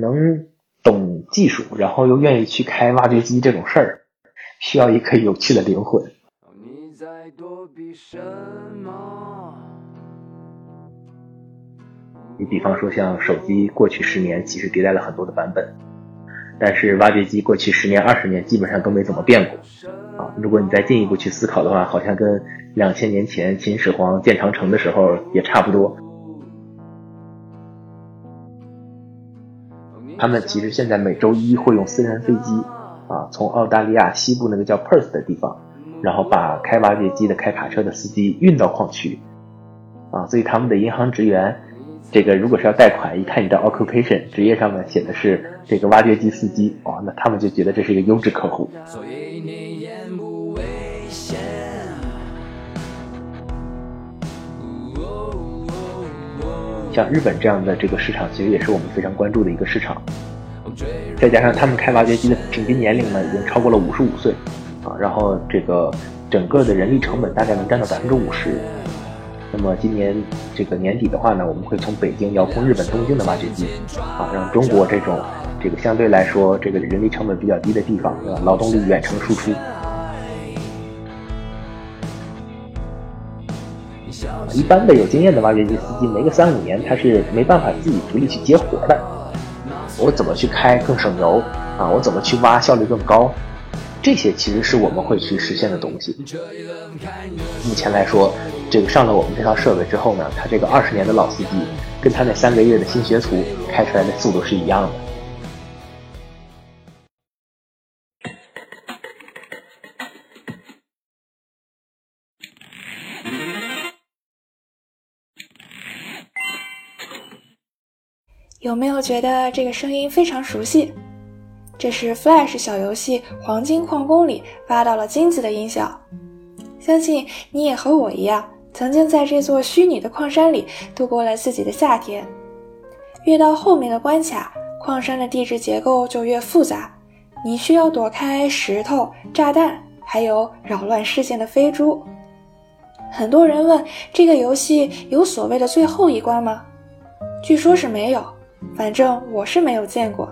能懂技术，然后又愿意去开挖掘机这种事儿，需要一颗有趣的灵魂。你比方说，像手机过去十年其实迭代了很多的版本，但是挖掘机过去十年、二十年基本上都没怎么变过。啊，如果你再进一步去思考的话，好像跟两千年前秦始皇建长城的时候也差不多。他们其实现在每周一会用私人飞机啊，从澳大利亚西部那个叫 Perth 的地方，然后把开挖掘机的、开卡车的司机运到矿区啊，所以他们的银行职员，这个如果是要贷款，一看你的 occupation 职业上面写的是这个挖掘机司机，哇，那他们就觉得这是一个优质客户。像日本这样的这个市场，其实也是我们非常关注的一个市场。再加上他们开挖掘机的平均年龄呢，已经超过了五十五岁，啊，然后这个整个的人力成本大概能占到百分之五十。那么今年这个年底的话呢，我们会从北京遥控日本东京的挖掘机，啊，让中国这种这个相对来说这个人力成本比较低的地方，对吧？劳动力远程输出。一般的有经验的挖掘机司机，没个三五年，他是没办法自己独立去接活的。我怎么去开更省油啊？我怎么去挖效率更高？这些其实是我们会去实现的东西。目前来说，这个上了我们这套设备之后呢，他这个二十年的老司机，跟他那三个月的新学徒开出来的速度是一样的。有没有觉得这个声音非常熟悉？这是 Flash 小游戏《黄金矿工》里挖到了金子的音效。相信你也和我一样，曾经在这座虚拟的矿山里度过了自己的夏天。越到后面的关卡，矿山的地质结构就越复杂，你需要躲开石头、炸弹，还有扰乱视线的飞猪。很多人问，这个游戏有所谓的最后一关吗？据说是没有。反正我是没有见过，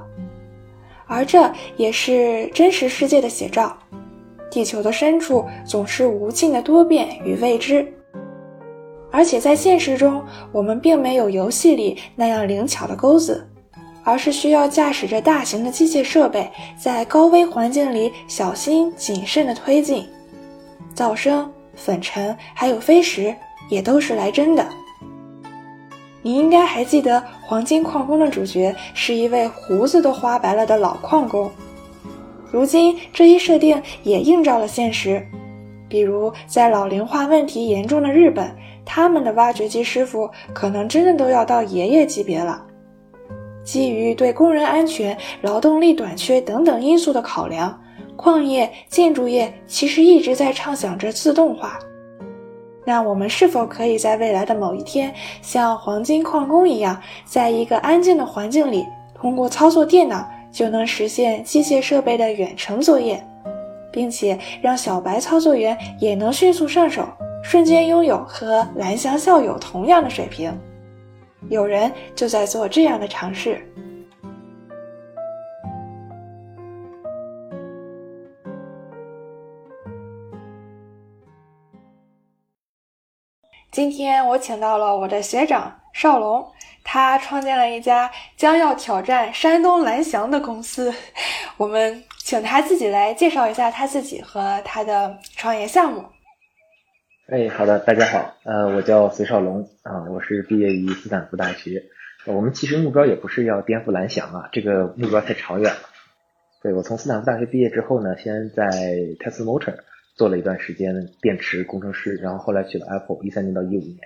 而这也是真实世界的写照。地球的深处总是无尽的多变与未知，而且在现实中，我们并没有游戏里那样灵巧的钩子，而是需要驾驶着大型的机械设备，在高危环境里小心谨慎地推进。噪声、粉尘还有飞石，也都是来真的。你应该还记得《黄金矿工》的主角是一位胡子都花白了的老矿工。如今这一设定也映照了现实，比如在老龄化问题严重的日本，他们的挖掘机师傅可能真的都要到爷爷级别了。基于对工人安全、劳动力短缺等等因素的考量，矿业、建筑业其实一直在畅想着自动化。那我们是否可以在未来的某一天，像黄金矿工一样，在一个安静的环境里，通过操作电脑就能实现机械设备的远程作业，并且让小白操作员也能迅速上手，瞬间拥有和蓝翔校友同样的水平？有人就在做这样的尝试。今天我请到了我的学长邵龙，他创建了一家将要挑战山东蓝翔的公司。我们请他自己来介绍一下他自己和他的创业项目。哎，好的，大家好，呃，我叫隋少龙啊，我是毕业于斯坦福大学。我们其实目标也不是要颠覆蓝翔啊，这个目标太长远了。对我从斯坦福大学毕业之后呢，先在 Tesla Motor。做了一段时间电池工程师，然后后来去了 Apple，一三年到一五年，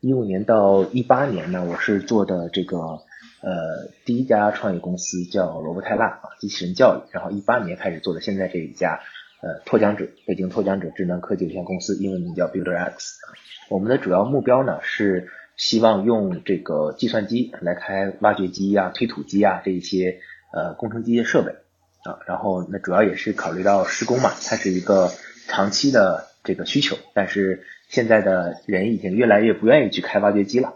一五年到一八年呢，我是做的这个呃第一家创业公司叫罗伯泰辣啊机器人教育，然后一八年开始做的现在这一家呃拓疆者北京拓疆者智能科技有限公司，英文名叫 BuilderX。我们的主要目标呢是希望用这个计算机来开挖掘机啊、推土机啊这一些呃工程机械设备啊，然后那主要也是考虑到施工嘛，它是一个。长期的这个需求，但是现在的人已经越来越不愿意去开挖掘机了。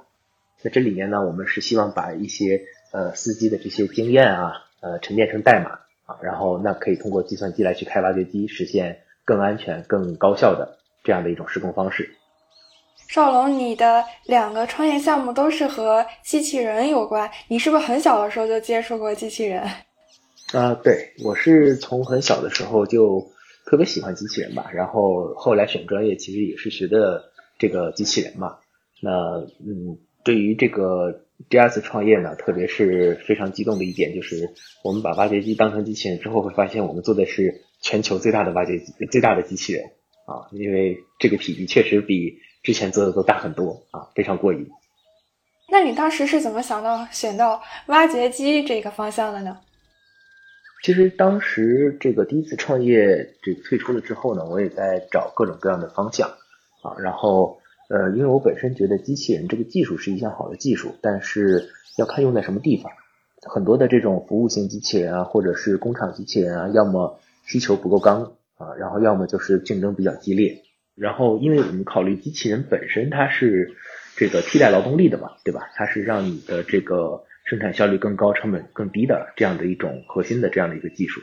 那这里面呢，我们是希望把一些呃司机的这些经验啊，呃沉淀成代码啊，然后那可以通过计算机来去开挖掘机，实现更安全、更高效的这样的一种施工方式。少龙，你的两个创业项目都是和机器人有关，你是不是很小的时候就接触过机器人？啊，对，我是从很小的时候就特别喜欢机器人吧，然后后来选专业其实也是学的这个机器人嘛。那嗯，对于这个第二次创业呢，特别是非常激动的一点就是，我们把挖掘机当成机器人之后，会发现我们做的是全球最大的挖掘机，最大的机器人啊，因为这个体积确实比。之前做的都大很多啊，非常过瘾。那你当时是怎么想到选到挖掘机这个方向的呢？其实当时这个第一次创业这个退出了之后呢，我也在找各种各样的方向啊。然后呃，因为我本身觉得机器人这个技术是一项好的技术，但是要看用在什么地方。很多的这种服务型机器人啊，或者是工厂机器人啊，要么需求不够刚啊，然后要么就是竞争比较激烈。然后，因为我们考虑机器人本身它是这个替代劳动力的嘛，对吧？它是让你的这个生产效率更高、成本更低的这样的一种核心的这样的一个技术。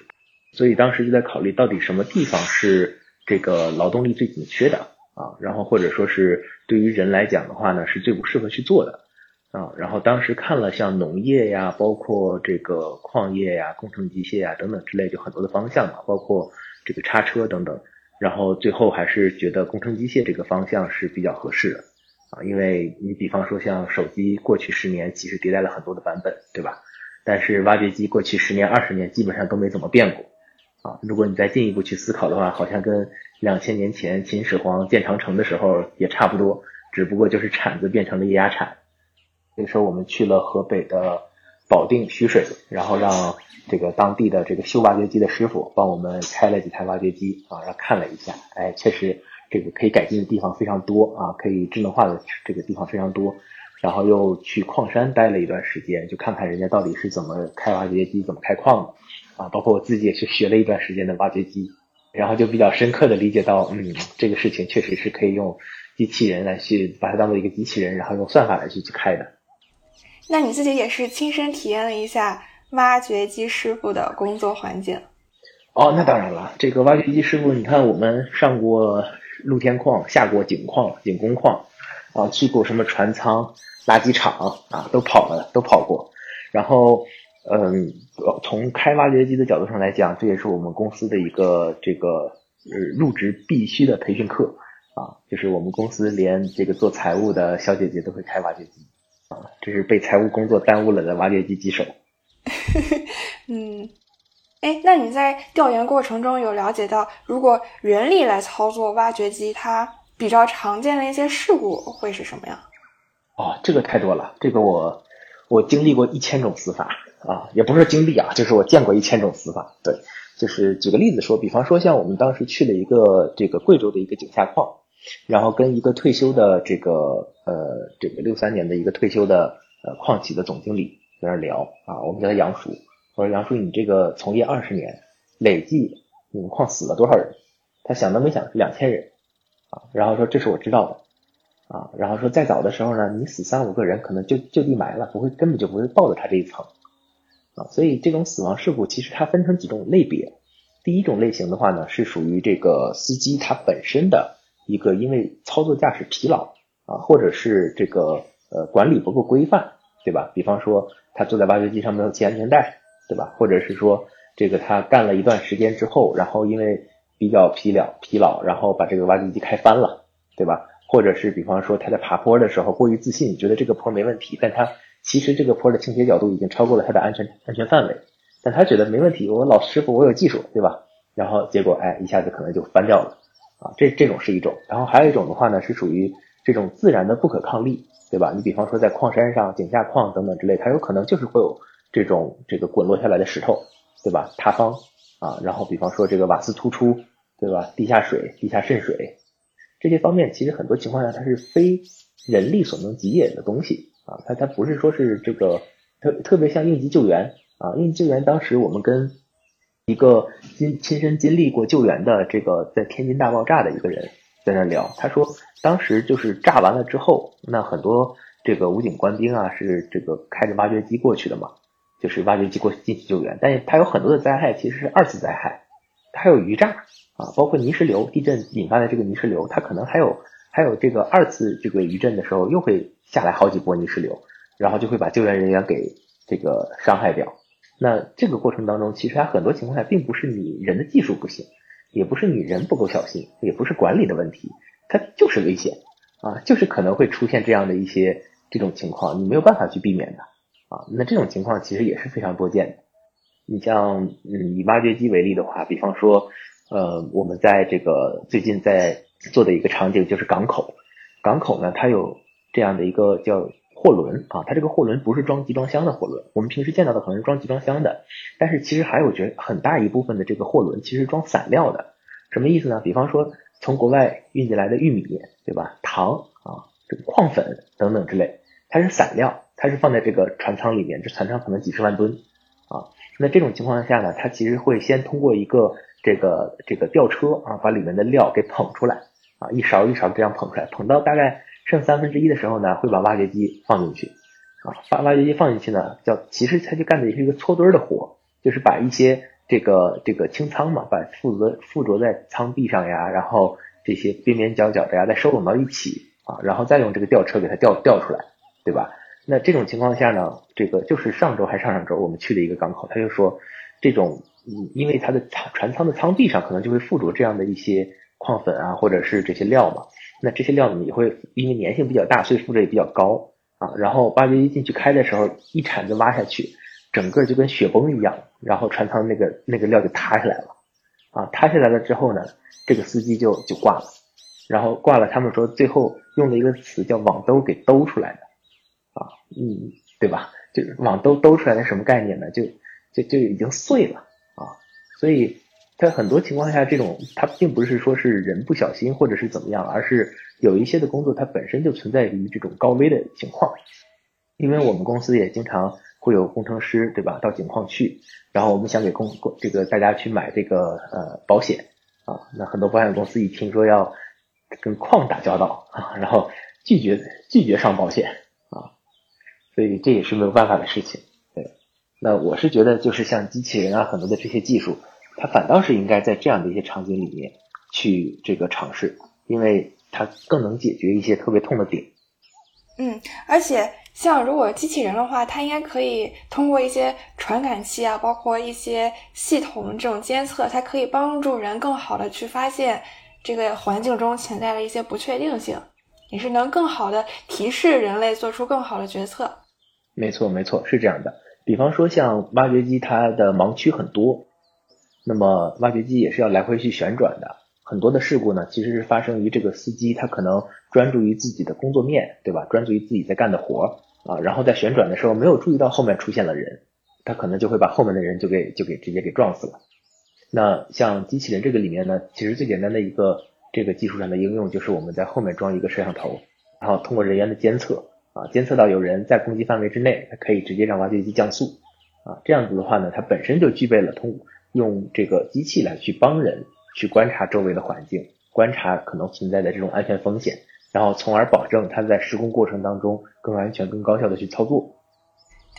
所以当时就在考虑到底什么地方是这个劳动力最紧缺的啊？然后或者说是对于人来讲的话呢，是最不适合去做的啊？然后当时看了像农业呀，包括这个矿业呀、工程机械呀等等之类，就很多的方向嘛，包括这个叉车等等。然后最后还是觉得工程机械这个方向是比较合适的啊，因为你比方说像手机过去十年其实迭代了很多的版本，对吧？但是挖掘机过去十年、二十年基本上都没怎么变过啊。如果你再进一步去思考的话，好像跟两千年前秦始皇建长城的时候也差不多，只不过就是铲子变成了液压铲。那时候我们去了河北的保定、徐水，然后让。这个当地的这个修挖掘机的师傅帮我们开了几台挖掘机啊，然后看了一下，哎，确实这个可以改进的地方非常多啊，可以智能化的这个地方非常多。然后又去矿山待了一段时间，就看看人家到底是怎么开挖掘机、怎么开矿的啊。包括我自己也去学了一段时间的挖掘机，然后就比较深刻的理解到，嗯，这个事情确实是可以用机器人来去把它当做一个机器人，然后用算法来去去开的。那你自己也是亲身体验了一下？挖掘机师傅的工作环境。哦，那当然了，这个挖掘机师傅，你看我们上过露天矿，下过井矿、井工矿，啊，去过什么船舱、垃圾场啊，都跑了，都跑过。然后，嗯，从开挖掘机的角度上来讲，这也是我们公司的一个这个呃入职必须的培训课啊，就是我们公司连这个做财务的小姐姐都会开挖掘机啊，这是被财务工作耽误了的挖掘机机手。嗯，哎，那你在调研过程中有了解到，如果人力来操作挖掘机，它比较常见的一些事故会是什么样？哦，这个太多了，这个我我经历过一千种死法啊，也不是经历啊，就是我见过一千种死法。对，就是举个例子说，比方说像我们当时去了一个这个贵州的一个井下矿，然后跟一个退休的这个呃这个六三年的一个退休的呃矿企的总经理。在那聊啊，我们叫他杨叔。我说杨叔，你这个从业二十年，累计你们矿死了多少人？他想都没想，是两千人啊。然后说这是我知道的啊。然后说再早的时候呢，你死三五个人，可能就就地埋了，不会根本就不会报到他这一层啊。所以这种死亡事故其实它分成几种类别。第一种类型的话呢，是属于这个司机他本身的一个因为操作驾驶疲劳啊，或者是这个呃管理不够规范，对吧？比方说。他坐在挖掘机上没有系安全带，对吧？或者是说，这个他干了一段时间之后，然后因为比较疲劳，疲劳，然后把这个挖掘机开翻了，对吧？或者是比方说他在爬坡的时候过于自信，觉得这个坡没问题，但他其实这个坡的倾斜角度已经超过了他的安全安全范围，但他觉得没问题，我老师傅我有技术，对吧？然后结果哎一下子可能就翻掉了啊，这这种是一种，然后还有一种的话呢是属于这种自然的不可抗力。对吧？你比方说在矿山上、井下矿等等之类，它有可能就是会有这种这个滚落下来的石头，对吧？塌方啊，然后比方说这个瓦斯突出，对吧？地下水、地下渗水这些方面，其实很多情况下它是非人力所能及也的东西啊，它它不是说是这个特特别像应急救援啊，应急救援当时我们跟一个亲亲身经历过救援的这个在天津大爆炸的一个人。在那聊，他说当时就是炸完了之后，那很多这个武警官兵啊是这个开着挖掘机过去的嘛，就是挖掘机过去进去救援，但是它有很多的灾害其实是二次灾害，它还有余炸啊，包括泥石流，地震引发的这个泥石流，它可能还有还有这个二次这个余震的时候又会下来好几波泥石流，然后就会把救援人员给这个伤害掉。那这个过程当中，其实它很多情况下并不是你人的技术不行，也不是你人不够小心，也不是管理的问题，它就是危险啊，就是可能会出现这样的一些这种情况，你没有办法去避免的。啊，那这种情况其实也是非常多见的。你像，嗯，以挖掘机为例的话，比方说，呃，我们在这个最近在做的一个场景就是港口，港口呢，它有这样的一个叫货轮啊，它这个货轮不是装集装箱的货轮，我们平时见到的可能是装集装箱的，但是其实还有觉很大一部分的这个货轮其实装散料的，什么意思呢？比方说从国外运进来的玉米，对吧？糖啊，这个矿粉等等之类，它是散料。它是放在这个船舱里面，这船舱可能几十万吨啊。那这种情况下呢，它其实会先通过一个这个这个吊车啊，把里面的料给捧出来啊，一勺一勺这样捧出来，捧到大概剩三分之一的时候呢，会把挖掘机放进去啊，把挖掘机放进去呢，叫其实它就干的也是一个搓堆的活，就是把一些这个这个清仓嘛，把附着附着在舱壁上呀，然后这些边边角角的呀，再收拢到一起啊，然后再用这个吊车给它吊吊出来，对吧？那这种情况下呢，这个就是上周还上上周我们去的一个港口，他就说这种，嗯，因为它的船船舱的舱壁上可能就会附着这样的一些矿粉啊，或者是这些料嘛。那这些料呢也会因为粘性比较大，所以附着也比较高啊。然后挖掘机进去开的时候，一铲子挖下去，整个就跟雪崩一样，然后船舱那个那个料就塌下来了啊。塌下来了之后呢，这个司机就就挂了，然后挂了，他们说最后用了一个词叫网兜给兜出来的。嗯，对吧？就是网兜兜出来的什么概念呢？就就就已经碎了啊，所以在很多情况下，这种它并不是说是人不小心或者是怎么样，而是有一些的工作它本身就存在于这种高危的情况。因为我们公司也经常会有工程师，对吧？到井矿去，然后我们想给工工这个大家去买这个呃保险啊，那很多保险公司一听说要跟矿打交道啊，然后拒绝拒绝上保险。所以这也是没有办法的事情，对。那我是觉得，就是像机器人啊，很多的这些技术，它反倒是应该在这样的一些场景里面去这个尝试，因为它更能解决一些特别痛的点。嗯，而且像如果机器人的话，它应该可以通过一些传感器啊，包括一些系统这种监测，它可以帮助人更好的去发现这个环境中潜在的一些不确定性，也是能更好的提示人类做出更好的决策。没错，没错，是这样的。比方说，像挖掘机，它的盲区很多，那么挖掘机也是要来回去旋转的。很多的事故呢，其实是发生于这个司机，他可能专注于自己的工作面对吧？专注于自己在干的活啊，然后在旋转的时候没有注意到后面出现了人，他可能就会把后面的人就给就给直接给撞死了。那像机器人这个里面呢，其实最简单的一个这个技术上的应用，就是我们在后面装一个摄像头，然后通过人员的监测。啊，监测到有人在攻击范围之内，它可以直接让挖掘机降速。啊，这样子的话呢，它本身就具备了通用这个机器来去帮人去观察周围的环境，观察可能存在的这种安全风险，然后从而保证它在施工过程当中更安全、更高效的去操作。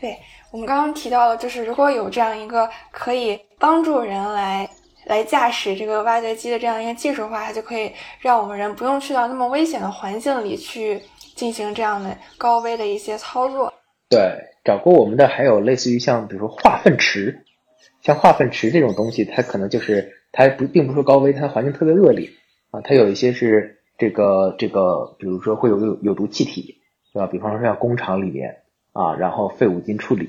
对我们刚刚提到的，就是如果有这样一个可以帮助人来来驾驶这个挖掘机的这样一个技术的话，它就可以让我们人不用去到那么危险的环境里去。进行这样的高危的一些操作。对，找过我们的还有类似于像比如说化粪池，像化粪池这种东西，它可能就是它不并不是说高危，它环境特别恶劣啊，它有一些是这个这个，比如说会有有有毒气体，对吧？比方说像工厂里面啊，然后废五金处理，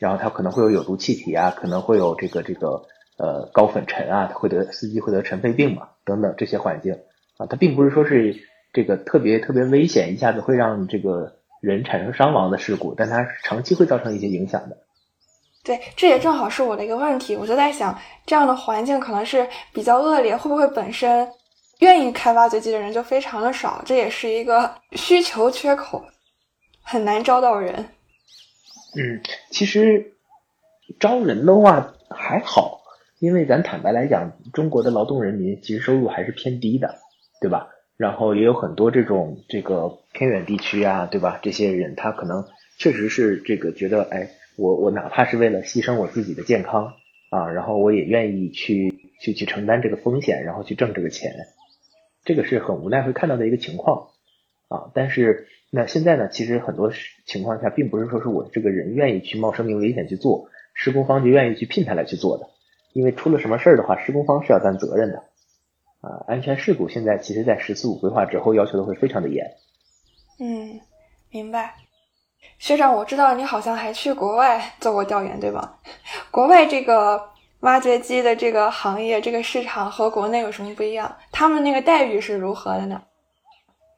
然后它可能会有有毒气体啊，可能会有这个这个呃高粉尘啊，会得司机会得尘肺病嘛，等等这些环境啊，它并不是说是。这个特别特别危险，一下子会让这个人产生伤亡的事故，但它长期会造成一些影响的。对，这也正好是我的一个问题，我就在想，这样的环境可能是比较恶劣，会不会本身愿意开挖掘机的人就非常的少？这也是一个需求缺口，很难招到人。嗯，其实招人的话还好，因为咱坦白来讲，中国的劳动人民其实收入还是偏低的，对吧？然后也有很多这种这个偏远地区啊，对吧？这些人他可能确实是这个觉得，哎，我我哪怕是为了牺牲我自己的健康啊，然后我也愿意去去去承担这个风险，然后去挣这个钱，这个是很无奈会看到的一个情况啊。但是那现在呢，其实很多情况下并不是说是我这个人愿意去冒生命危险去做，施工方就愿意去聘他来去做的，因为出了什么事儿的话，施工方是要担责任的啊。安全事故现在其实在“十四五”规划之后要求的会非常的严。嗯，明白。学长，我知道你好像还去国外做过调研，对吗？国外这个挖掘机的这个行业，这个市场和国内有什么不一样？他们那个待遇是如何的呢？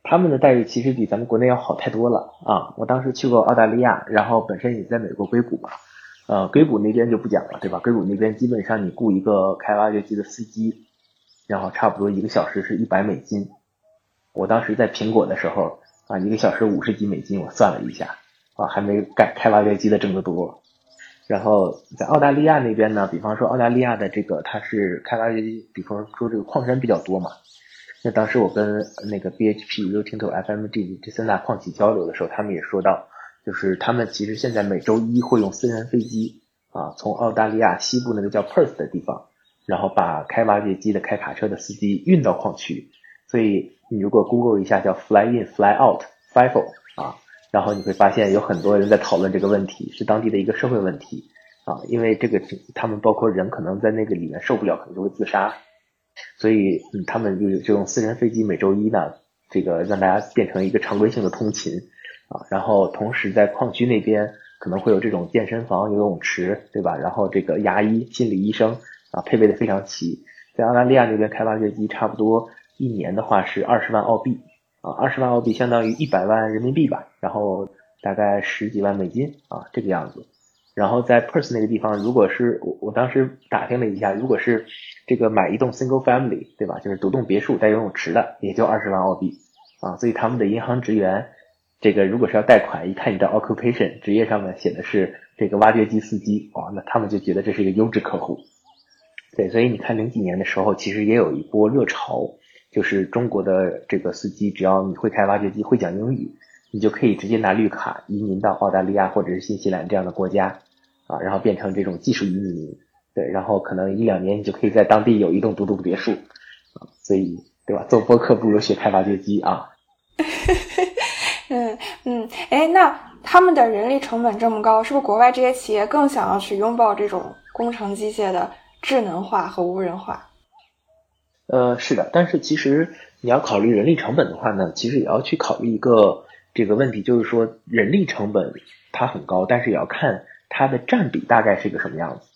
他们的待遇其实比咱们国内要好太多了啊！我当时去过澳大利亚，然后本身也在美国硅谷嘛，呃，硅谷那边就不讲了，对吧？硅谷那边基本上你雇一个开挖掘机的司机，然后差不多一个小时是一百美金。我当时在苹果的时候啊，一个小时五十几美金，我算了一下。啊，还没干开挖掘机的挣得多。然后在澳大利亚那边呢，比方说澳大利亚的这个它是开挖掘机，比方说这个矿山比较多嘛。那当时我跟那个 BHP、Rio Tinto、FMG 这三大矿企交流的时候，他们也说到，就是他们其实现在每周一会用私人飞机啊，从澳大利亚西部那个叫 Perth 的地方，然后把开挖掘机的开卡车的司机运到矿区。所以你如果 Google 一下叫 Fly In Fly Out FIFO 啊。然后你会发现有很多人在讨论这个问题，是当地的一个社会问题啊，因为这个他们包括人可能在那个里面受不了，可能就会自杀，所以嗯，他们就就用私人飞机每周一呢，这个让大家变成一个常规性的通勤啊，然后同时在矿区那边可能会有这种健身房、游泳池，对吧？然后这个牙医、心理医生啊，配备的非常齐。在澳大利亚那边开挖掘机，差不多一年的话是二十万澳币。啊，二十万澳币相当于一百万人民币吧，然后大概十几万美金啊，这个样子。然后在 Perth 那个地方，如果是我我当时打听了一下，如果是这个买一栋 single family，对吧？就是独栋别墅带游泳池的，也就二十万澳币啊。所以他们的银行职员，这个如果是要贷款，一看你的 occupation 职业上面写的是这个挖掘机司机，哇，那他们就觉得这是一个优质客户。对，所以你看零几年的时候，其实也有一波热潮。就是中国的这个司机，只要你会开挖掘机、会讲英语，你就可以直接拿绿卡移民到澳大利亚或者是新西兰这样的国家啊，然后变成这种技术移民，对，然后可能一两年你就可以在当地有一栋独栋别墅啊，所以对吧？做播客不如学开挖掘机啊。嗯 嗯，哎，那他们的人力成本这么高，是不是国外这些企业更想要去拥抱这种工程机械的智能化和无人化？呃，是的，但是其实你要考虑人力成本的话呢，其实也要去考虑一个这个问题，就是说人力成本它很高，但是也要看它的占比大概是一个什么样子。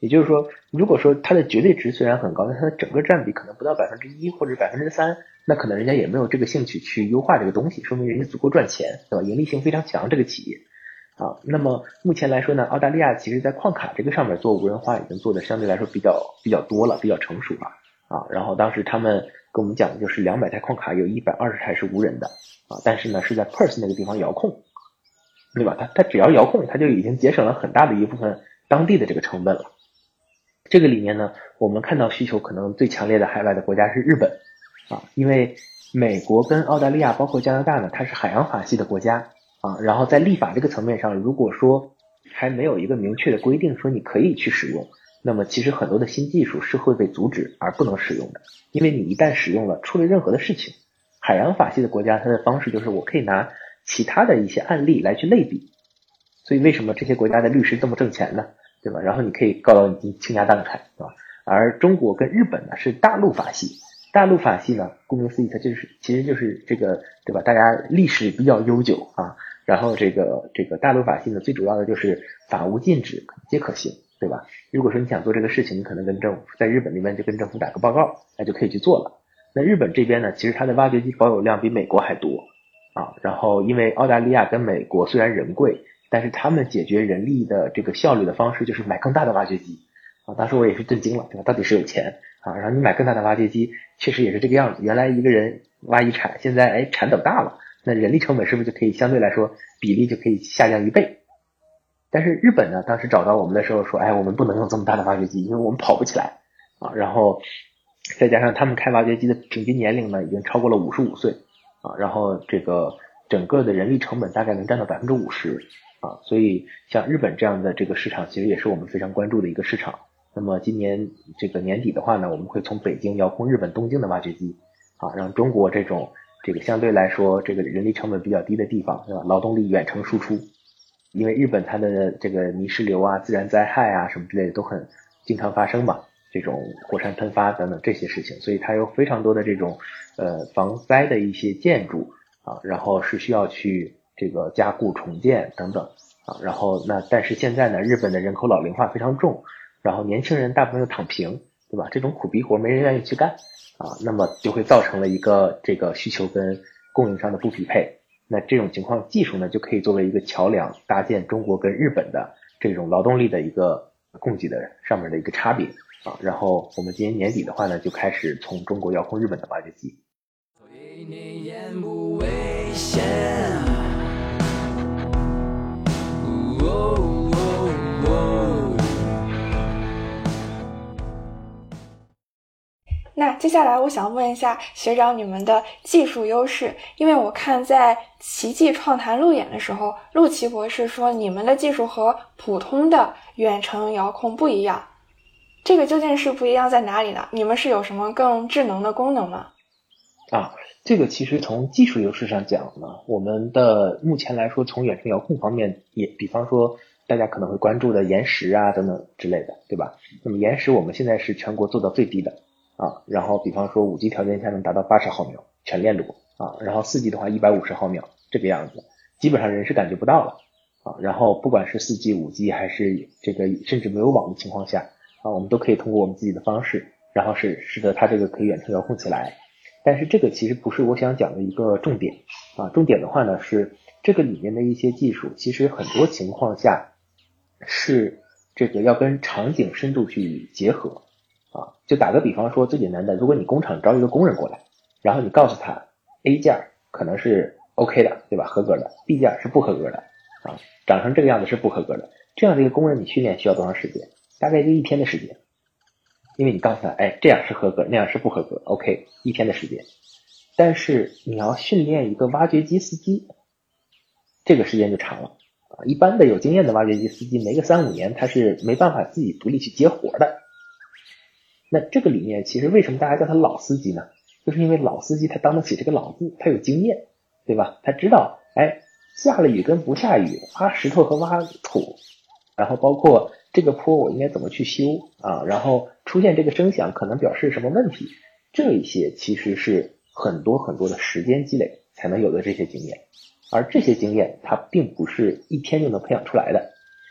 也就是说，如果说它的绝对值虽然很高，但它的整个占比可能不到百分之一或者百分之三，那可能人家也没有这个兴趣去优化这个东西，说明人家足够赚钱，对吧？盈利性非常强，这个企业啊。那么目前来说呢，澳大利亚其实在矿卡这个上面做无人化已经做的相对来说比较比较多了，比较成熟了。啊，然后当时他们跟我们讲的就是两百台矿卡有一百二十台是无人的啊，但是呢是在 Perth 那个地方遥控，对吧？它它只要遥控，它就已经节省了很大的一部分当地的这个成本了。这个里面呢，我们看到需求可能最强烈的海外的国家是日本啊，因为美国跟澳大利亚包括加拿大呢，它是海洋法系的国家啊，然后在立法这个层面上，如果说还没有一个明确的规定说你可以去使用。那么其实很多的新技术是会被阻止而不能使用的，因为你一旦使用了，出了任何的事情，海洋法系的国家它的方式就是我可以拿其他的一些案例来去类比，所以为什么这些国家的律师这么挣钱呢？对吧？然后你可以告到你倾家荡产，对吧？而中国跟日本呢是大陆法系，大陆法系呢，顾名思义它就是其实就是这个对吧？大家历史比较悠久啊，然后这个这个大陆法系呢最主要的就是法无禁止皆可行。对吧？如果说你想做这个事情，你可能跟政府在日本那边就跟政府打个报告，那就可以去做了。那日本这边呢，其实它的挖掘机保有量比美国还多啊。然后因为澳大利亚跟美国虽然人贵，但是他们解决人力的这个效率的方式就是买更大的挖掘机啊。当时我也是震惊了，对吧？到底是有钱啊？然后你买更大的挖掘机，确实也是这个样子。原来一个人挖一铲，现在哎铲斗大了，那人力成本是不是就可以相对来说比例就可以下降一倍？但是日本呢，当时找到我们的时候说，哎，我们不能用这么大的挖掘机，因为我们跑不起来啊。然后再加上他们开挖掘机的平均年龄呢，已经超过了五十五岁啊。然后这个整个的人力成本大概能占到百分之五十啊，所以像日本这样的这个市场，其实也是我们非常关注的一个市场。那么今年这个年底的话呢，我们会从北京遥控日本东京的挖掘机，啊，让中国这种这个相对来说这个人力成本比较低的地方，对吧？劳动力远程输出，因为日本它的这个泥石流啊、自然灾害啊什么之类的都很经常发生嘛，这种火山喷发等等这些事情，所以它有非常多的这种呃防灾的一些建筑啊，然后是需要去这个加固重建等等啊，然后那但是现在呢，日本的人口老龄化非常重。然后年轻人大部分又躺平，对吧？这种苦逼活没人愿意去干啊，那么就会造成了一个这个需求跟供应商的不匹配。那这种情况，技术呢就可以作为一个桥梁，搭建中国跟日本的这种劳动力的一个供给的上面的一个差别啊。然后我们今年年底的话呢，就开始从中国遥控日本的挖掘机。那接下来我想问一下学长你们的技术优势，因为我看在奇迹创坛路演的时候，陆琪博士说你们的技术和普通的远程遥控不一样，这个究竟是不一样在哪里呢？你们是有什么更智能的功能吗？啊，这个其实从技术优势上讲呢，我们的目前来说从远程遥控方面也，比方说大家可能会关注的延时啊等等之类的，对吧？那么延时我们现在是全国做到最低的。啊，然后比方说五 G 条件下能达到八十毫秒全链路啊，然后四 G 的话一百五十毫秒这个样子，基本上人是感觉不到了啊。然后不管是四 G、五 G 还是这个甚至没有网的情况下啊，我们都可以通过我们自己的方式，然后使使得它这个可以远程遥控起来。但是这个其实不是我想讲的一个重点啊，重点的话呢是这个里面的一些技术，其实很多情况下是这个要跟场景深度去结合。就打个比方说，最简单的，如果你工厂招一个工人过来，然后你告诉他 A 件可能是 OK 的，对吧？合格的，B 件是不合格的，啊，长成这个样子是不合格的。这样的一个工人，你训练需要多长时间？大概就一天的时间，因为你告诉他，哎，这样是合格，那样是不合格，OK，一天的时间。但是你要训练一个挖掘机司机，这个时间就长了啊。一般的有经验的挖掘机司机，没个三五年，他是没办法自己独立去接活的。那这个里面其实为什么大家叫他老司机呢？就是因为老司机他当得起这个老字，他有经验，对吧？他知道，哎，下了雨跟不下雨，挖石头和挖土，然后包括这个坡我应该怎么去修啊？然后出现这个声响可能表示什么问题？这一些其实是很多很多的时间积累才能有的这些经验，而这些经验它并不是一天就能培养出来的。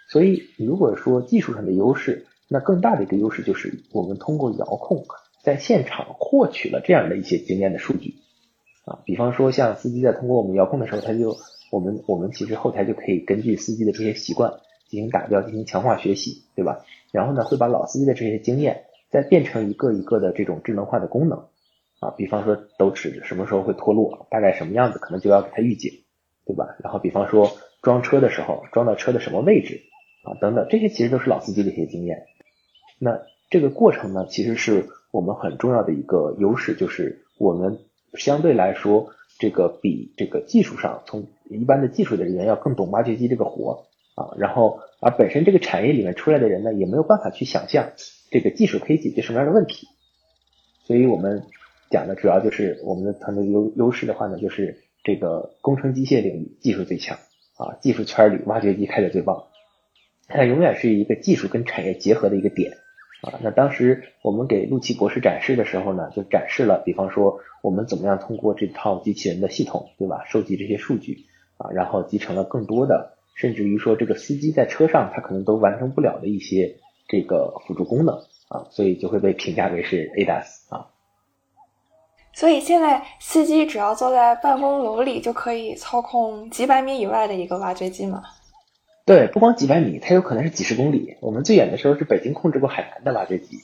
所以如果说技术上的优势，那更大的一个优势就是，我们通过遥控在现场获取了这样的一些经验的数据啊，比方说像司机在通过我们遥控的时候，他就我们我们其实后台就可以根据司机的这些习惯进行打标，进行强化学习，对吧？然后呢，会把老司机的这些经验再变成一个一个的这种智能化的功能啊，比方说斗齿什么时候会脱落，大概什么样子，可能就要给他预警，对吧？然后比方说装车的时候，装到车的什么位置啊，等等，这些其实都是老司机的一些经验。那这个过程呢，其实是我们很重要的一个优势，就是我们相对来说，这个比这个技术上，从一般的技术的人员要更懂挖掘机这个活啊，然后而本身这个产业里面出来的人呢，也没有办法去想象这个技术可以解决什么样的问题，所以我们讲的主要就是我们的团队优优势的话呢，就是这个工程机械领域技术最强啊，技术圈里挖掘机开的最棒，它永远是一个技术跟产业结合的一个点。啊，那当时我们给陆琪博士展示的时候呢，就展示了，比方说我们怎么样通过这套机器人的系统，对吧？收集这些数据啊，然后集成了更多的，甚至于说这个司机在车上他可能都完成不了的一些这个辅助功能啊，所以就会被评价为是 ADAS 啊。所以现在司机只要坐在办公楼里就可以操控几百米以外的一个挖掘机吗？对，不光几百米，它有可能是几十公里。我们最远的时候是北京控制过海南的挖掘机。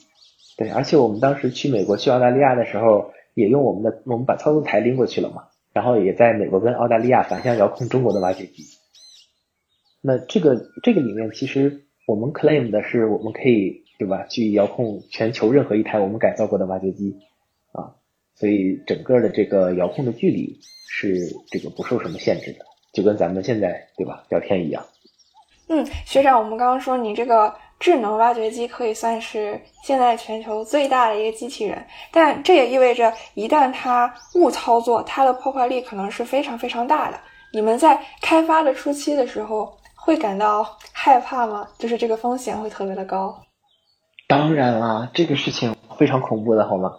对，而且我们当时去美国、去澳大利亚的时候，也用我们的，我们把操纵台拎过去了嘛。然后也在美国跟澳大利亚反向遥控中国的挖掘机。那这个这个里面，其实我们 claim 的是，我们可以对吧，去遥控全球任何一台我们改造过的挖掘机啊。所以整个的这个遥控的距离是这个不受什么限制的，就跟咱们现在对吧聊天一样。嗯，学长，我们刚刚说你这个智能挖掘机可以算是现在全球最大的一个机器人，但这也意味着一旦它误操作，它的破坏力可能是非常非常大的。你们在开发的初期的时候会感到害怕吗？就是这个风险会特别的高。当然啦，这个事情非常恐怖的，好吗？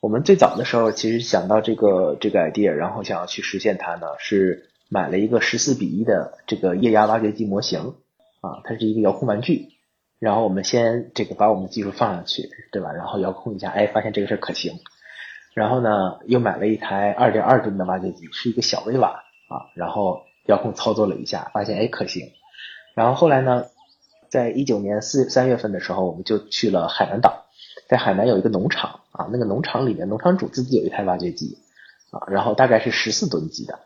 我们最早的时候其实想到这个这个 idea，然后想要去实现它呢，是买了一个十四比一的这个液压挖掘机模型啊，它是一个遥控玩具。然后我们先这个把我们的技术放上去，对吧？然后遥控一下，哎，发现这个事儿可行。然后呢，又买了一台二点二吨的挖掘机，是一个小微瓦啊，然后遥控操作了一下，发现哎可行。然后后来呢？在一九年四三月份的时候，我们就去了海南岛，在海南有一个农场啊，那个农场里面，农场主自己有一台挖掘机啊，然后大概是十四吨级的，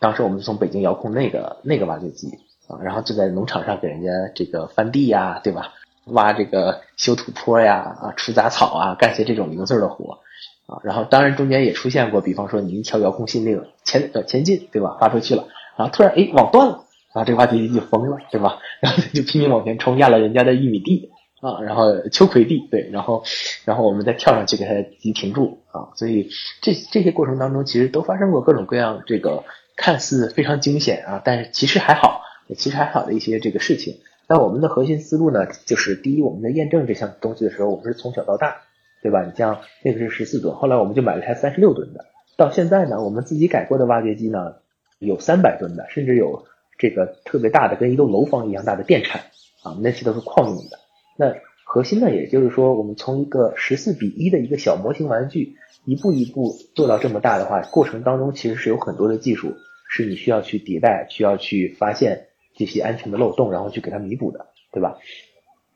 当时我们就从北京遥控那个那个挖掘机啊，然后就在农场上给人家这个翻地呀，对吧？挖这个修土坡呀，啊，除杂草啊，干些这种零碎的活啊，然后当然中间也出现过，比方说你一条遥控信令前呃前进，对吧？发出去了，然后突然哎网断了。啊这个挖掘机就疯了，对吧？然后就拼命往前冲，压了人家的玉米地啊，然后秋葵地，对，然后，然后我们再跳上去给它机停住啊。所以这这些过程当中，其实都发生过各种各样这个看似非常惊险啊，但是其实还好，其实还好的一些这个事情。那我们的核心思路呢，就是第一，我们在验证这项东西的时候，我们是从小到大，对吧？你像那个是十四吨，后来我们就买了台三十六吨的，到现在呢，我们自己改过的挖掘机呢，有三百吨的，甚至有。这个特别大的，跟一栋楼房一样大的电铲啊，那些都是矿用的。那核心呢，也就是说，我们从一个十四比一的一个小模型玩具，一步一步做到这么大的话，过程当中其实是有很多的技术，是你需要去迭代，需要去发现这些安全的漏洞，然后去给它弥补的，对吧？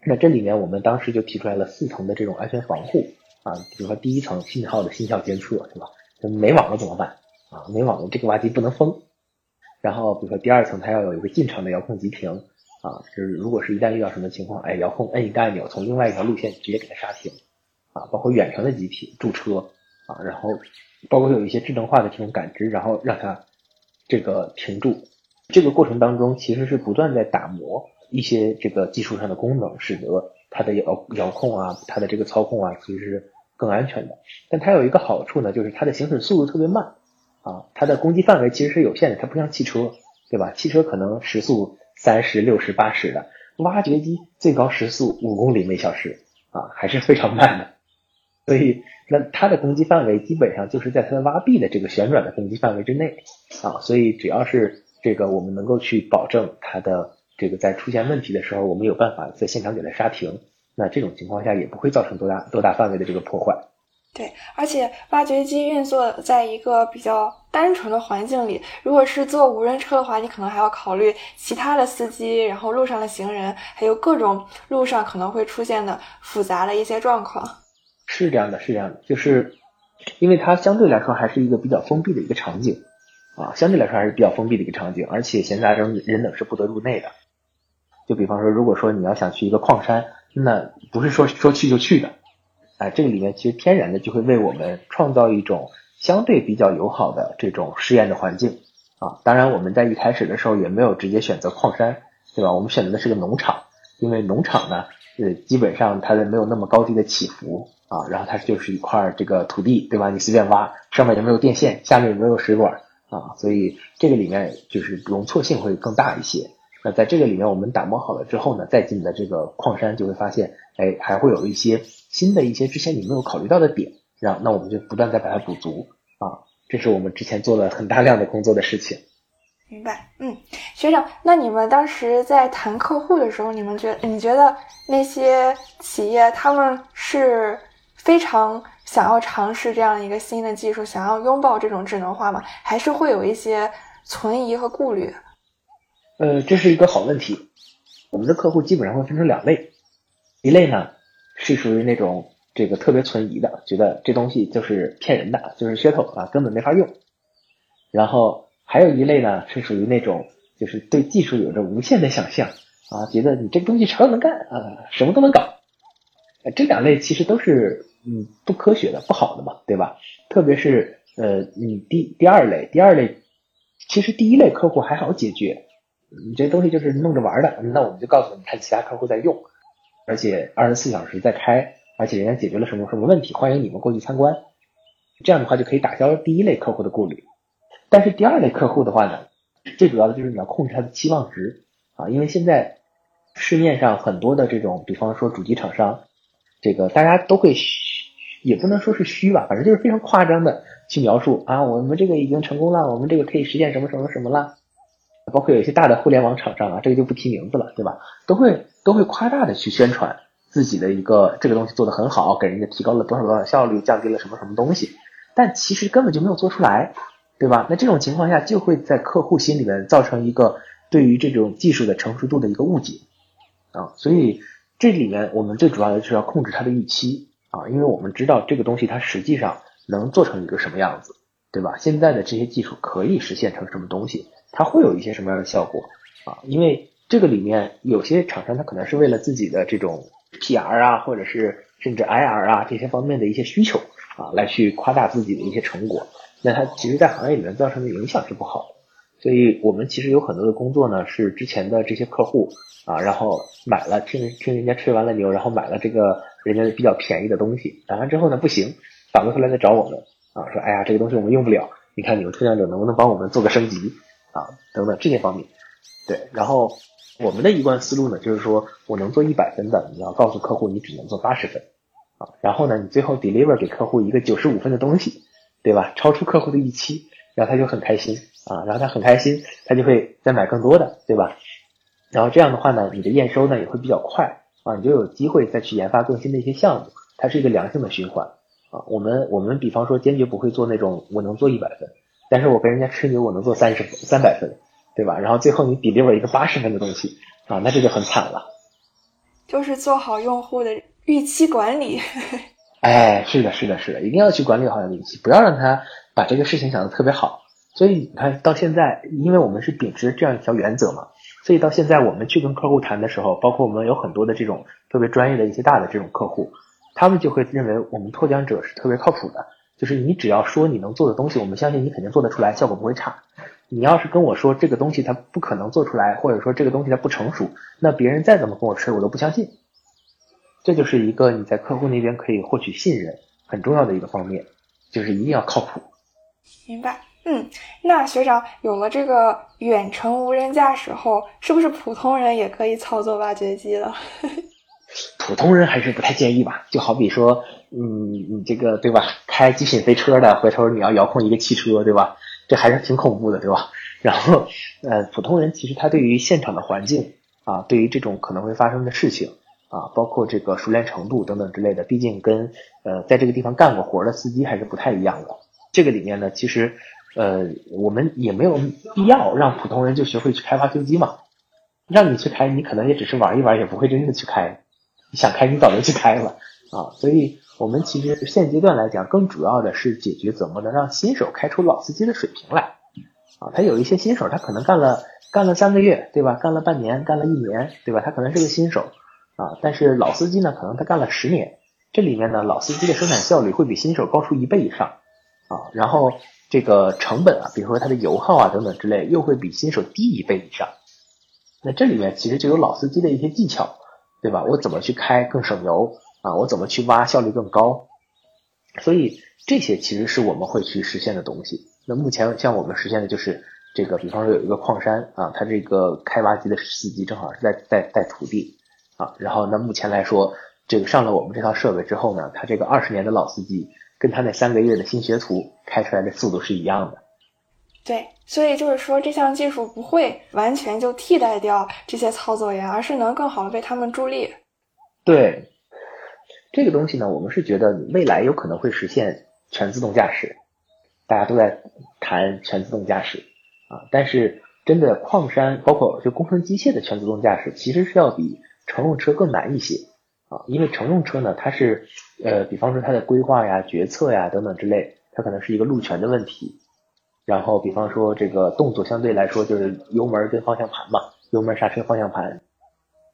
那这里面我们当时就提出来了四层的这种安全防护啊，比如说第一层信号的信号监测，对吧？没网了怎么办啊？没网了，这个挖机不能封。然后，比如说第二层，它要有一个进场的遥控急停啊，就是如果是一旦遇到什么情况，哎，遥控摁一个按钮，从另外一条路线直接给它刹停啊，包括远程的急停驻车啊，然后包括有一些智能化的这种感知，然后让它这个停住。这个过程当中其实是不断在打磨一些这个技术上的功能，使得它的遥遥控啊，它的这个操控啊，其实是更安全的。但它有一个好处呢，就是它的行驶速度特别慢。啊，它的攻击范围其实是有限的，它不像汽车，对吧？汽车可能时速三十六十八十的，挖掘机最高时速五公里每小时啊，还是非常慢的。所以，那它的攻击范围基本上就是在它的挖壁的这个旋转的攻击范围之内啊。所以，只要是这个我们能够去保证它的这个在出现问题的时候，我们有办法在现场给它刹停，那这种情况下也不会造成多大多大范围的这个破坏。对，而且挖掘机运作在一个比较单纯的环境里，如果是坐无人车的话，你可能还要考虑其他的司机，然后路上的行人，还有各种路上可能会出现的复杂的一些状况。是这样的，是这样的，就是因为它相对来说还是一个比较封闭的一个场景啊，相对来说还是比较封闭的一个场景，而且闲杂人人等是不得入内的。就比方说，如果说你要想去一个矿山，那不是说说去就去的。啊，这个里面其实天然的就会为我们创造一种相对比较友好的这种试验的环境啊。当然，我们在一开始的时候也没有直接选择矿山，对吧？我们选择的是个农场，因为农场呢，呃，基本上它的没有那么高低的起伏啊，然后它就是一块这个土地，对吧？你随便挖，上面也没有电线，下面也没有水管啊，所以这个里面就是容错性会更大一些。那在这个里面，我们打磨好了之后呢，再进的这个矿山就会发现，哎，还会有一些。新的一些之前你没有考虑到的点，然后那我们就不断在把它补足啊，这是我们之前做了很大量的工作的事情。明白，嗯，学长，那你们当时在谈客户的时候，你们觉得你觉得那些企业他们是非常想要尝试这样一个新的技术，想要拥抱这种智能化吗？还是会有一些存疑和顾虑？呃，这是一个好问题。我们的客户基本上会分成两类，一类呢。是属于那种这个特别存疑的，觉得这东西就是骗人的，就是噱头啊，根本没法用。然后还有一类呢，是属于那种就是对技术有着无限的想象啊，觉得你这个东西啥都能干啊，什么都能搞。这两类其实都是嗯不科学的、不好的嘛，对吧？特别是呃你第第二类，第二类其实第一类客户还好解决，你这东西就是弄着玩的，那我们就告诉你，看其他客户在用，而且二十四小时在开，而且人家解决了什么什么问题，欢迎你们过去参观。这样的话就可以打消第一类客户的顾虑。但是第二类客户的话呢，最主要的就是你要控制他的期望值啊，因为现在市面上很多的这种，比方说主机厂商，这个大家都会虚，也不能说是虚吧，反正就是非常夸张的去描述啊，我们这个已经成功了，我们这个可以实现什么什么什么了。包括有一些大的互联网厂商啊，这个就不提名字了，对吧？都会都会夸大的去宣传自己的一个这个东西做得很好，给人家提高了多少多少效率，降低了什么什么东西，但其实根本就没有做出来，对吧？那这种情况下就会在客户心里面造成一个对于这种技术的成熟度的一个误解啊，所以这里面我们最主要的是要控制它的预期啊，因为我们知道这个东西它实际上能做成一个什么样子，对吧？现在的这些技术可以实现成什么东西。它会有一些什么样的效果啊？因为这个里面有些厂商，他可能是为了自己的这种 PR 啊，或者是甚至 IR 啊这些方面的一些需求啊，来去夸大自己的一些成果。那它其实，在行业里面造成的影响是不好的。所以我们其实有很多的工作呢，是之前的这些客户啊，然后买了听听人家吹完了牛，然后买了这个人家比较便宜的东西，买完之后呢不行，反过头来再找我们啊，说哎呀这个东西我们用不了，你看你们推荐者能不能帮我们做个升级？啊，等等这些方面，对，然后我们的一贯思路呢，就是说我能做一百分的，你要告诉客户你只能做八十分，啊，然后呢，你最后 deliver 给客户一个九十五分的东西，对吧？超出客户的预期，然后他就很开心啊，然后他很开心，他就会再买更多的，对吧？然后这样的话呢，你的验收呢也会比较快啊，你就有机会再去研发更新的一些项目，它是一个良性的循环啊。我们我们比方说坚决不会做那种我能做一百分。但是我跟人家吹牛，我能做三十分、三百分，对吧？然后最后你砥砺了一个八十分的东西啊，那这就很惨了。就是做好用户的预期管理。哎，是的，是的，是的，一定要去管理好你的预期，不要让他把这个事情想的特别好。所以你看到现在，因为我们是秉持这样一条原则嘛，所以到现在我们去跟客户谈的时候，包括我们有很多的这种特别专业的一些大的这种客户，他们就会认为我们拓疆者是特别靠谱的。就是你只要说你能做的东西，我们相信你肯定做得出来，效果不会差。你要是跟我说这个东西它不可能做出来，或者说这个东西它不成熟，那别人再怎么跟我吹，我都不相信。这就是一个你在客户那边可以获取信任很重要的一个方面，就是一定要靠谱。明白，嗯，那学长有了这个远程无人驾驶后，是不是普通人也可以操作挖掘机了？普通人还是不太建议吧，就好比说。嗯，你这个对吧？开极品飞车的，回头你要遥控一个汽车，对吧？这还是挺恐怖的，对吧？然后，呃，普通人其实他对于现场的环境啊，对于这种可能会发生的事情啊，包括这个熟练程度等等之类的，毕竟跟呃在这个地方干过活的司机还是不太一样的。这个里面呢，其实呃我们也没有必要让普通人就学会去开发飞机嘛。让你去开，你可能也只是玩一玩，也不会真正去开。你想开，你早就去开了啊，所以。我们其实现阶段来讲，更主要的是解决怎么能让新手开出老司机的水平来啊。他有一些新手，他可能干了干了三个月，对吧？干了半年，干了一年，对吧？他可能是个新手啊。但是老司机呢，可能他干了十年，这里面呢，老司机的生产效率会比新手高出一倍以上啊。然后这个成本啊，比如说他的油耗啊等等之类，又会比新手低一倍以上。那这里面其实就有老司机的一些技巧，对吧？我怎么去开更省油？啊，我怎么去挖效率更高？所以这些其实是我们会去实现的东西。那目前像我们实现的就是这个，比方说有一个矿山啊，它这个开挖机的司机正好是在在在土地啊，然后那目前来说，这个上了我们这套设备之后呢，他这个二十年的老司机跟他那三个月的新学徒开出来的速度是一样的。对，所以就是说这项技术不会完全就替代掉这些操作员，而是能更好的为他们助力。对。这个东西呢，我们是觉得未来有可能会实现全自动驾驶，大家都在谈全自动驾驶啊，但是真的矿山包括就工程机械的全自动驾驶，其实是要比乘用车更难一些啊，因为乘用车呢，它是呃，比方说它的规划呀、决策呀等等之类，它可能是一个路权的问题，然后比方说这个动作相对来说就是油门跟方向盘嘛，油门刹车方向盘，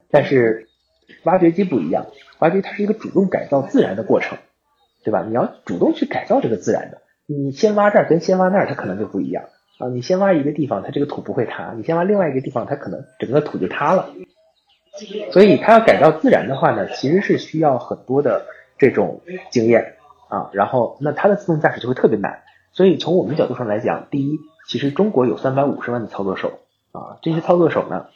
但是。挖掘机不一样，挖掘机它是一个主动改造自然的过程，对吧？你要主动去改造这个自然的，你先挖这儿跟先挖那儿，它可能就不一样啊，你先挖一个地方，它这个土不会塌；你先挖另外一个地方，它可能整个土就塌了。所以它要改造自然的话呢，其实是需要很多的这种经验啊。然后那它的自动驾驶就会特别难。所以从我们角度上来讲，第一，其实中国有三百五十万的操作手啊，这些操作手呢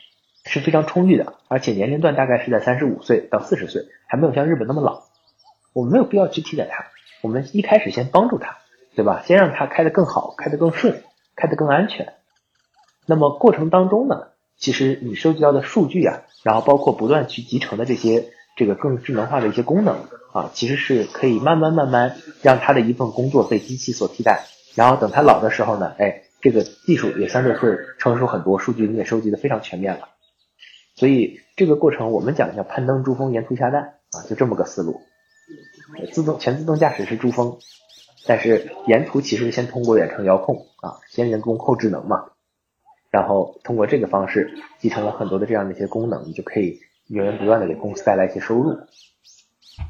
是非常充裕的，而且年龄段大概是在三十五岁到四十岁，还没有像日本那么老。我们没有必要去替代它，我们一开始先帮助他，对吧？先让他开得更好，开得更顺，开得更安全。那么过程当中呢，其实你收集到的数据啊，然后包括不断去集成的这些这个更智能化的一些功能啊，其实是可以慢慢慢慢让他的一份工作被机器所替代。然后等他老的时候呢，哎，这个技术也相对会成熟很多，数据你也收集的非常全面了。所以这个过程我们讲叫攀登珠峰，沿途下蛋啊，就这么个思路。自动全自动驾驶是珠峰，但是沿途其实先通过远程遥控啊，先人工后智能嘛，然后通过这个方式集成了很多的这样的一些功能，你就可以源源不断的给公司带来一些收入。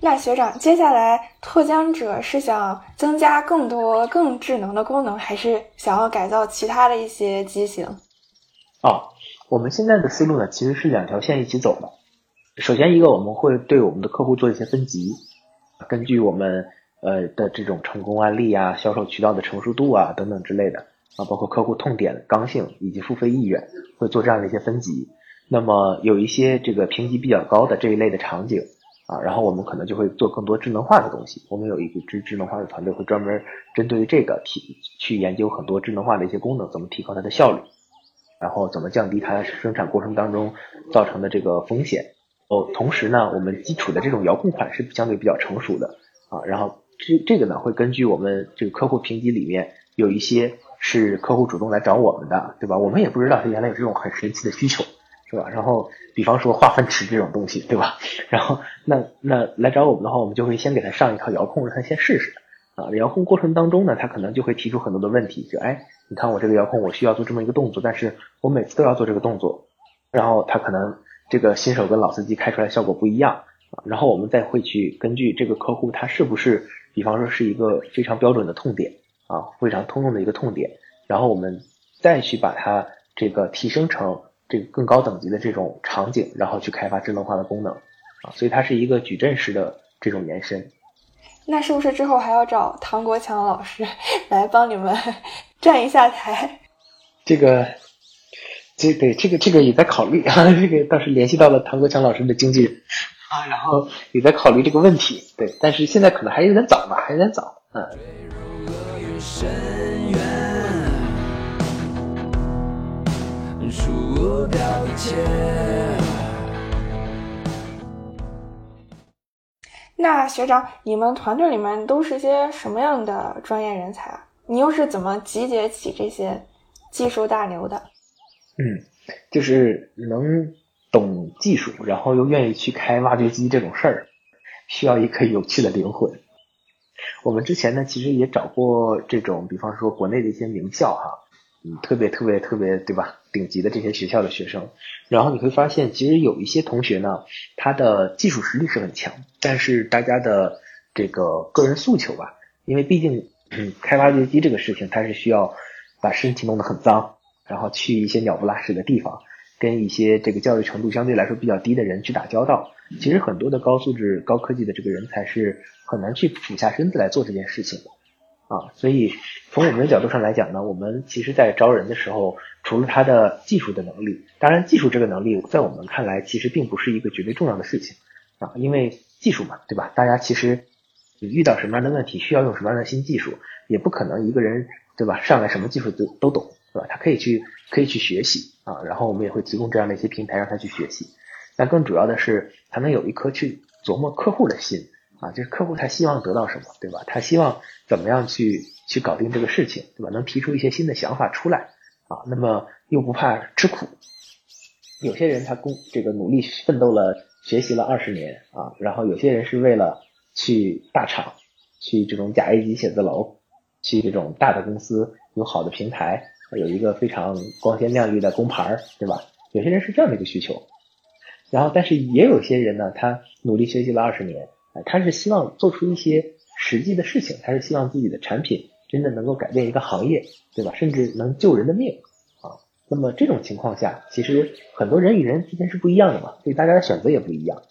那学长，接下来拓疆者是想增加更多更智能的功能，还是想要改造其他的一些机型？哦，我们现在的思路呢，其实是两条线一起走的。首先一个，我们会对我们的客户做一些分级。根据我们呃的这种成功案例啊、销售渠道的成熟度啊等等之类的啊，包括客户痛点、刚性以及付费意愿，会做这样的一些分级。那么有一些这个评级比较高的这一类的场景啊，然后我们可能就会做更多智能化的东西。我们有一个智智能化的团队，会专门针对于这个提去研究很多智能化的一些功能，怎么提高它的效率，然后怎么降低它生产过程当中造成的这个风险。哦，同时呢，我们基础的这种遥控款是相对比较成熟的啊，然后这这个呢会根据我们这个客户评级里面有一些是客户主动来找我们的，对吧？我们也不知道他原来有这种很神奇的需求，是吧？然后比方说化粪池这种东西，对吧？然后那那来找我们的话，我们就会先给他上一套遥控，让他先试试啊。遥控过程当中呢，他可能就会提出很多的问题，就哎，你看我这个遥控，我需要做这么一个动作，但是我每次都要做这个动作，然后他可能。这个新手跟老司机开出来效果不一样啊，然后我们再会去根据这个客户他是不是，比方说是一个非常标准的痛点啊，非常通用的一个痛点，然后我们再去把它这个提升成这个更高等级的这种场景，然后去开发智能化的功能啊，所以它是一个矩阵式的这种延伸。那是不是之后还要找唐国强老师 来帮你们 站一下台？这个。这对这个这个也在考虑啊，这个倒是联系到了唐国强老师的经纪人啊，然后也在考虑这个问题。对，但是现在可能还有点早吧，还有点早。嗯。深渊，数掉一切那学长，你们团队里面都是些什么样的专业人才啊？你又是怎么集结起这些技术大牛的？嗯，就是能懂技术，然后又愿意去开挖掘机这种事儿，需要一颗有趣的灵魂。我们之前呢，其实也找过这种，比方说国内的一些名校哈，嗯，特别特别特别，对吧？顶级的这些学校的学生，然后你会发现，其实有一些同学呢，他的技术实力是很强，但是大家的这个个人诉求吧，因为毕竟开挖掘机这个事情，它是需要把身体弄得很脏。然后去一些鸟不拉屎的地方，跟一些这个教育程度相对来说比较低的人去打交道。其实很多的高素质、高科技的这个人才是很难去俯下身子来做这件事情的啊。所以从我们的角度上来讲呢，我们其实在招人的时候，除了他的技术的能力，当然技术这个能力在我们看来其实并不是一个绝对重要的事情啊，因为技术嘛，对吧？大家其实你遇到什么样的问题，需要用什么样的新技术，也不可能一个人对吧上来什么技术都都懂。对吧？他可以去可以去学习啊，然后我们也会提供这样的一些平台让他去学习。但更主要的是，他能有一颗去琢磨客户的心啊，就是客户他希望得到什么，对吧？他希望怎么样去去搞定这个事情，对吧？能提出一些新的想法出来啊，那么又不怕吃苦。有些人他工这个努力奋斗了，学习了二十年啊，然后有些人是为了去大厂，去这种甲 A 级写字楼，去这种大的公司有好的平台。有一个非常光鲜亮丽的工牌，对吧？有些人是这样的一个需求，然后但是也有些人呢，他努力学习了二十年，他是希望做出一些实际的事情，他是希望自己的产品真的能够改变一个行业，对吧？甚至能救人的命啊。那么这种情况下，其实很多人与人之间是不一样的嘛，所以大家的选择也不一样。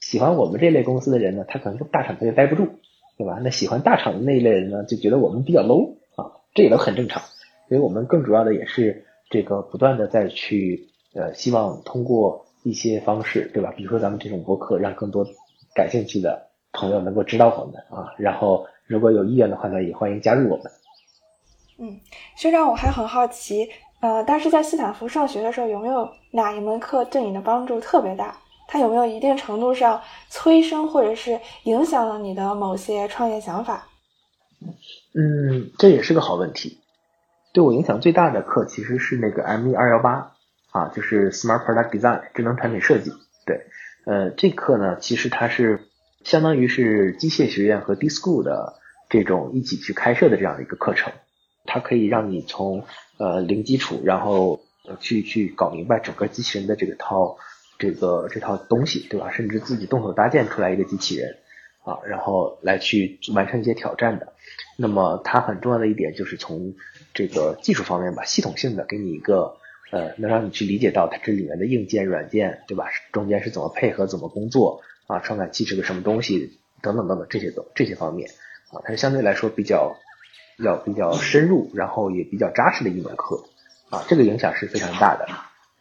喜欢我们这类公司的人呢，他可能就大厂他就待不住，对吧？那喜欢大厂的那一类人呢，就觉得我们比较 low 啊，这也都很正常。所以我们更主要的也是这个不断的再去呃，希望通过一些方式，对吧？比如说咱们这种博客，让更多感兴趣的朋友能够知道我们啊，然后如果有意愿的话呢，也欢迎加入我们。嗯，学长，我还很好奇，呃，当时在斯坦福上学的时候，有没有哪一门课对你的帮助特别大？它有没有一定程度上催生或者是影响了你的某些创业想法？嗯，这也是个好问题。对我影响最大的课其实是那个 M E 二幺八啊，就是 Smart Product Design 智能产品设计。对，呃，这课呢，其实它是相当于是机械学院和 D School 的这种一起去开设的这样一个课程，它可以让你从呃零基础，然后去去搞明白整个机器人的这个套这个这套东西，对吧？甚至自己动手搭建出来一个机器人啊，然后来去完成一些挑战的。那么它很重要的一点就是从这个技术方面吧，系统性的给你一个呃，能让你去理解到它这里面的硬件、软件，对吧？中间是怎么配合、怎么工作啊？传感器是个什么东西？等等等等这些东这些方面啊，它是相对来说比较要比较深入，然后也比较扎实的一门课啊，这个影响是非常大的。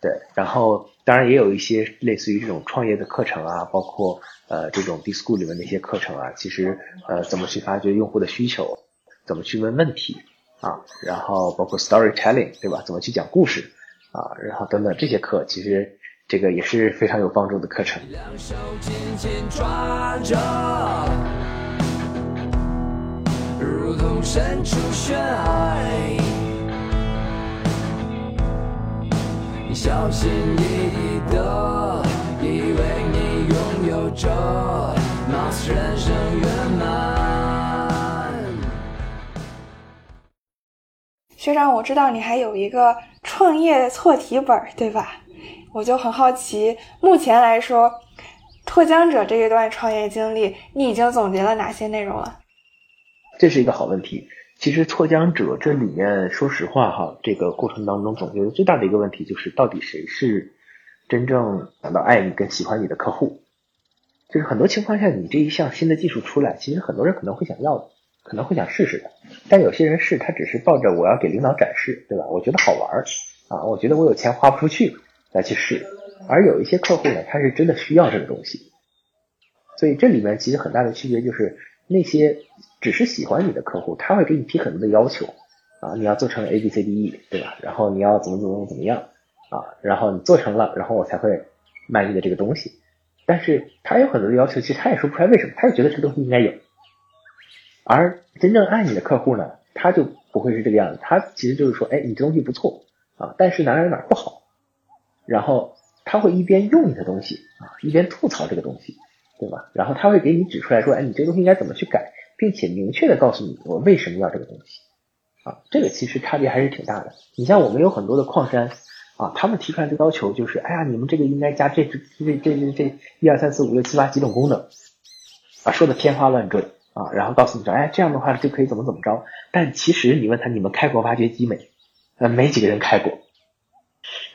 对，然后当然也有一些类似于这种创业的课程啊，包括呃这种 DISCO 里面的一些课程啊，其实呃怎么去发掘用户的需求，怎么去问问题。啊，然后包括 storytelling，对吧？怎么去讲故事啊？然后等等这些课，其实这个也是非常有帮助的课程。小心翼翼的，以为你拥有着，貌似人生圆满。学长，我知道你还有一个创业错题本，对吧？我就很好奇，目前来说，脱缰者这一段创业经历，你已经总结了哪些内容了？这是一个好问题。其实脱缰者这里面，说实话哈，这个过程当中总结的最大的一个问题就是，到底谁是真正感到爱你跟喜欢你的客户？就是很多情况下，你这一项新的技术出来，其实很多人可能会想要的。可能会想试试的，但有些人试他只是抱着我要给领导展示，对吧？我觉得好玩儿啊，我觉得我有钱花不出去来去试。而有一些客户呢，他是真的需要这个东西。所以这里面其实很大的区别就是，那些只是喜欢你的客户，他会给你提很多的要求啊，你要做成 A B C D E，对吧？然后你要怎么怎么怎么样啊？然后你做成了，然后我才会卖你的这个东西。但是他有很多的要求，其实他也说不出来为什么，他就觉得这个东西应该有。而真正爱你的客户呢，他就不会是这个样子。他其实就是说，哎，你这东西不错啊，但是哪哪哪不好。然后他会一边用你的东西啊，一边吐槽这个东西，对吧？然后他会给你指出来说，哎，你这东西应该怎么去改，并且明确的告诉你我为什么要这个东西啊。这个其实差别还是挺大的。你像我们有很多的矿山啊，他们提出来的要求就是，哎呀，你们这个应该加这这这这这一二三四五六七八几种功能啊，说的天花乱坠。啊，然后告诉你说，哎，这样的话就可以怎么怎么着。但其实你问他，你们开过挖掘机没？呃，没几个人开过。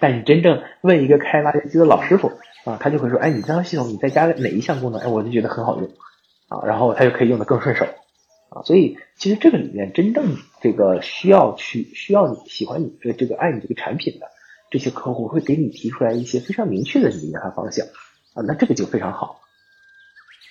但你真正问一个开挖掘机的老师傅啊，他就会说，哎，你这套系统你再加哪一项功能，哎，我就觉得很好用啊，然后他就可以用的更顺手啊。所以其实这个里面真正这个需要去需要你喜欢你这这个爱你这个产品的这些客户，会给你提出来一些非常明确的理念和方向啊，那这个就非常好。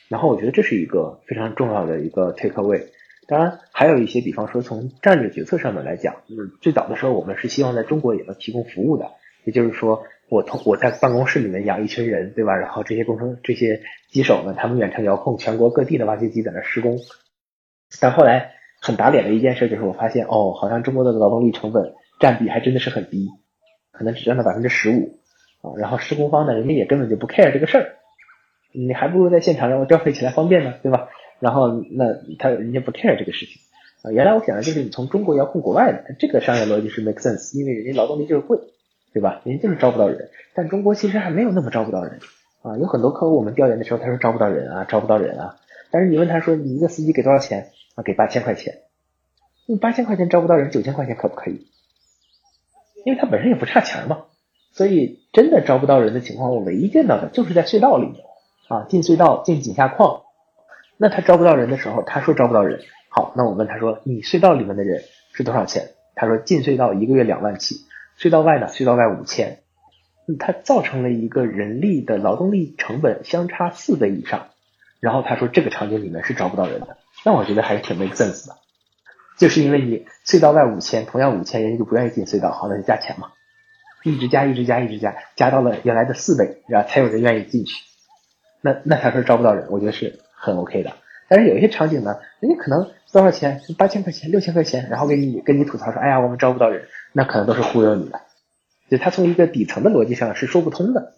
然后我觉得这是一个非常重要的一个 take away。当然还有一些，比方说从战略决策上面来讲，就是，最早的时候我们是希望在中国也能提供服务的，也就是说，我同我在办公室里面养一群人，对吧？然后这些工程这些机手呢，他们远程遥控全国各地的挖掘机在那施工。但后来很打脸的一件事就是，我发现哦，好像中国的劳动力成本占比还真的是很低，可能只占到百分之十五啊。然后施工方呢，人家也根本就不 care 这个事儿。你还不如在现场让我调配起来方便呢，对吧？然后那他人家不 care 这个事情啊。原来我想的就是你从中国遥控国外的，这个商业逻辑是 make sense，因为人家劳动力就是贵，对吧？人家就是招不到人。但中国其实还没有那么招不到人啊。有很多客户我们调研的时候，他说招不到人啊，招不到人啊。但是你问他说你一个司机给多少钱啊？给八千块钱你八千块钱招不到人，九千块钱可不可以？因为他本身也不差钱嘛，所以真的招不到人的情况，我唯一见到的就是在隧道里面啊，进隧道进井下矿，那他招不到人的时候，他说招不到人。好，那我问他说，你隧道里面的人是多少钱？他说进隧道一个月两万起，隧道外呢，隧道外五千，他造成了一个人力的劳动力成本相差四倍以上。然后他说这个场景里面是招不到人的，那我觉得还是挺 make sense 的，就是因为你隧道外五千，同样五千，人家就不愿意进隧道，好，那就加钱嘛，一直加，一直加，一直加，加到了原来的四倍，然后才有人愿意进去。那那他说招不到人，我觉得是很 OK 的。但是有一些场景呢，人家可能多少钱，八千块钱、六千块钱，然后给你跟你吐槽说，哎呀，我们招不到人，那可能都是忽悠你的，就他从一个底层的逻辑上是说不通的。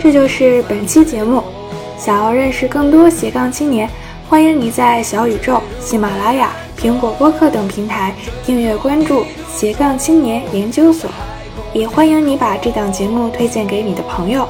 这就是本期节目。想要认识更多斜杠青年，欢迎你在小宇宙、喜马拉雅、苹果播客等平台订阅关注斜杠青年研究所，也欢迎你把这档节目推荐给你的朋友。